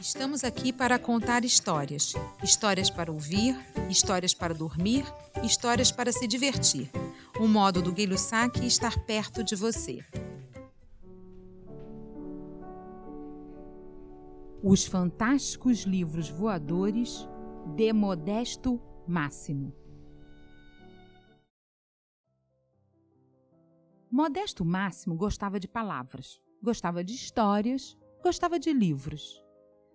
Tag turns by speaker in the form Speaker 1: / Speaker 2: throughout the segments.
Speaker 1: Estamos aqui para contar histórias. Histórias para ouvir, histórias para dormir, histórias para se divertir. Um modo do Guilho Saque estar perto de você. Os Fantásticos Livros Voadores de Modesto Máximo. Modesto Máximo gostava de palavras, gostava de histórias, gostava de livros.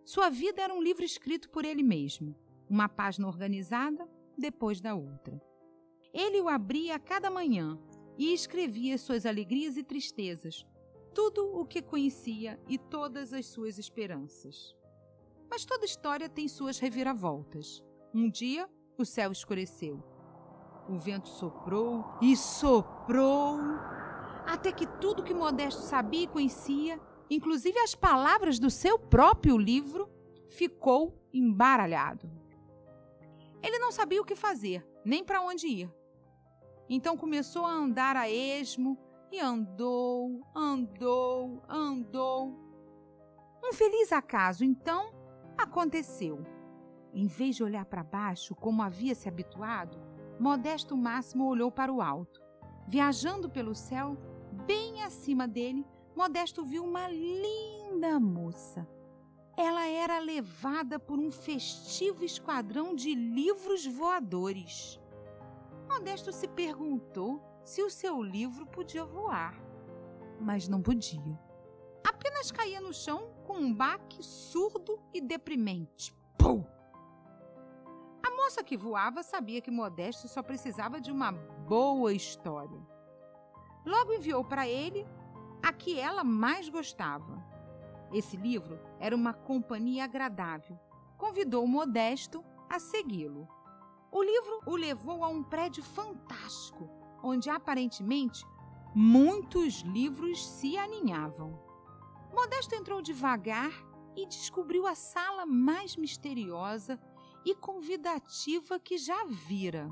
Speaker 1: Sua vida era um livro escrito por ele mesmo, uma página organizada depois da outra. Ele o abria a cada manhã e escrevia suas alegrias e tristezas, tudo o que conhecia e todas as suas esperanças. Mas toda história tem suas reviravoltas. Um dia, o céu escureceu. O vento soprou e soprou até que tudo que Modesto sabia e conhecia, inclusive as palavras do seu próprio livro, ficou embaralhado. Ele não sabia o que fazer, nem para onde ir. Então começou a andar a esmo e andou, andou, andou. Um feliz acaso, então, aconteceu. Em vez de olhar para baixo, como havia se habituado, Modesto Máximo olhou para o alto. Viajando pelo céu, Bem acima dele, Modesto viu uma linda moça. Ela era levada por um festivo esquadrão de livros voadores. Modesto se perguntou se o seu livro podia voar, mas não podia. Apenas caía no chão com um baque surdo e deprimente. Pum! A moça que voava sabia que Modesto só precisava de uma boa história. Logo enviou para ele a que ela mais gostava. Esse livro era uma companhia agradável. Convidou Modesto a segui-lo. O livro o levou a um prédio fantástico, onde aparentemente muitos livros se aninhavam. Modesto entrou devagar e descobriu a sala mais misteriosa e convidativa que já vira.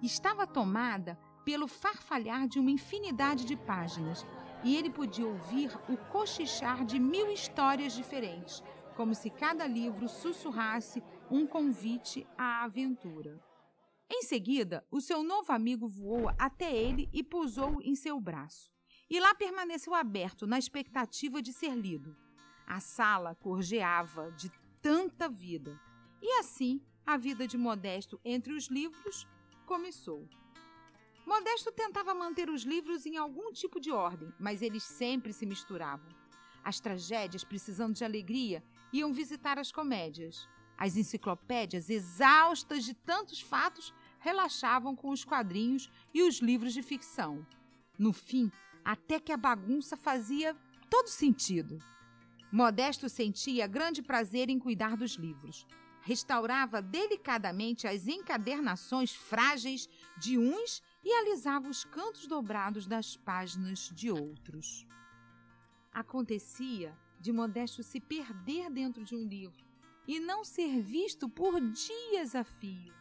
Speaker 1: Estava tomada pelo farfalhar de uma infinidade de páginas, e ele podia ouvir o cochichar de mil histórias diferentes, como se cada livro sussurrasse um convite à aventura. Em seguida, o seu novo amigo voou até ele e pousou em seu braço. E lá permaneceu aberto, na expectativa de ser lido. A sala corgeava de tanta vida. E assim, a vida de Modesto entre os livros começou. Modesto tentava manter os livros em algum tipo de ordem, mas eles sempre se misturavam. As tragédias, precisando de alegria, iam visitar as comédias. As enciclopédias, exaustas de tantos fatos, relaxavam com os quadrinhos e os livros de ficção. No fim, até que a bagunça fazia todo sentido. Modesto sentia grande prazer em cuidar dos livros. Restaurava delicadamente as encadernações frágeis de uns e alisava os cantos dobrados das páginas de outros. Acontecia de Modesto se perder dentro de um livro e não ser visto por dias a fio.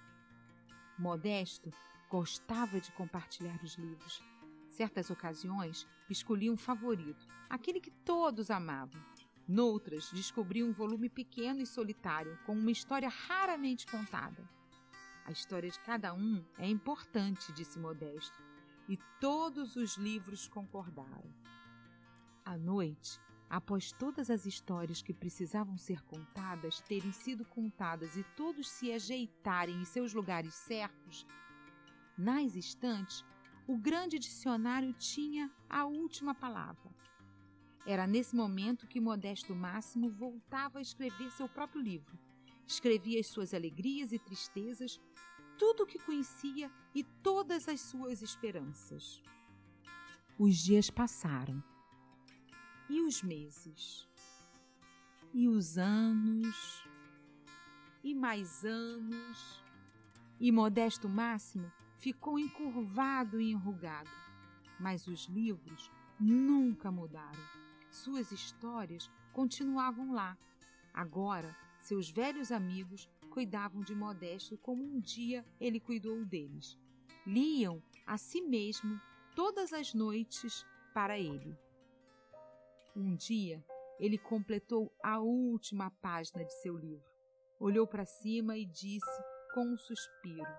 Speaker 1: Modesto gostava de compartilhar os livros. Certas ocasiões, escolhia um favorito, aquele que todos amavam. Noutras, descobria um volume pequeno e solitário, com uma história raramente contada. A história de cada um é importante, disse Modesto, e todos os livros concordaram. À noite, após todas as histórias que precisavam ser contadas terem sido contadas e todos se ajeitarem em seus lugares certos, nas estantes, o grande dicionário tinha a última palavra. Era nesse momento que Modesto Máximo voltava a escrever seu próprio livro. Escrevia as suas alegrias e tristezas, tudo o que conhecia e todas as suas esperanças. Os dias passaram. E os meses? E os anos? E mais anos? E Modesto Máximo ficou encurvado e enrugado. Mas os livros nunca mudaram. Suas histórias continuavam lá. Agora, seus velhos amigos cuidavam de Modesto como um dia ele cuidou deles. Liam a si mesmo todas as noites para ele. Um dia, ele completou a última página de seu livro. Olhou para cima e disse com um suspiro: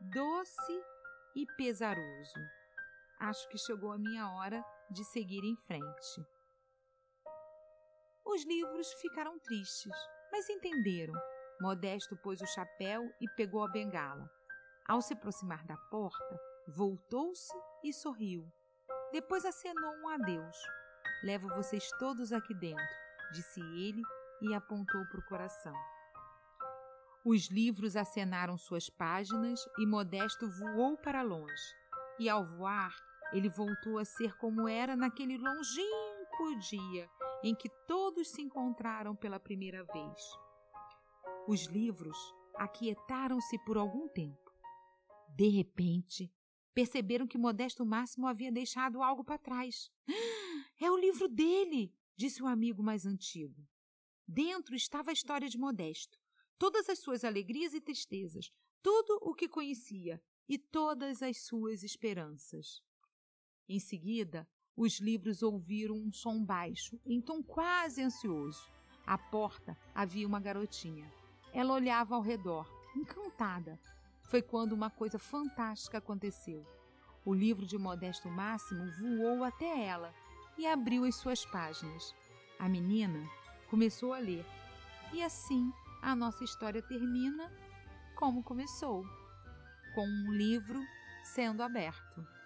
Speaker 1: doce e pesaroso. Acho que chegou a minha hora de seguir em frente. Os livros ficaram tristes, mas entenderam. Modesto pôs o chapéu e pegou a bengala. Ao se aproximar da porta, voltou-se e sorriu. Depois acenou um adeus. Levo vocês todos aqui dentro, disse ele e apontou para o coração. Os livros acenaram suas páginas e Modesto voou para longe. E ao voar, ele voltou a ser como era naquele longínquo dia em que todos se encontraram pela primeira vez. Os livros aquietaram-se por algum tempo. De repente, perceberam que Modesto Máximo havia deixado algo para trás. É o livro dele, disse o amigo mais antigo. Dentro estava a história de Modesto, todas as suas alegrias e tristezas, tudo o que conhecia e todas as suas esperanças. Em seguida, os livros ouviram um som baixo, em tom quase ansioso. À porta havia uma garotinha. Ela olhava ao redor, encantada. Foi quando uma coisa fantástica aconteceu. O livro de Modesto Máximo voou até ela e abriu as suas páginas. A menina começou a ler. E assim a nossa história termina como começou com um livro sendo aberto.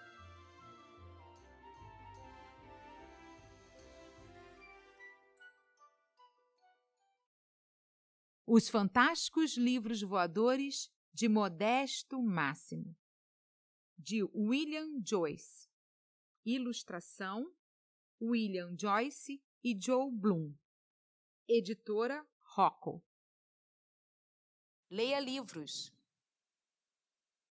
Speaker 1: Os Fantásticos Livros Voadores de Modesto Máximo, de William Joyce. Ilustração: William Joyce e Joe Bloom. Editora Rocco. Leia livros.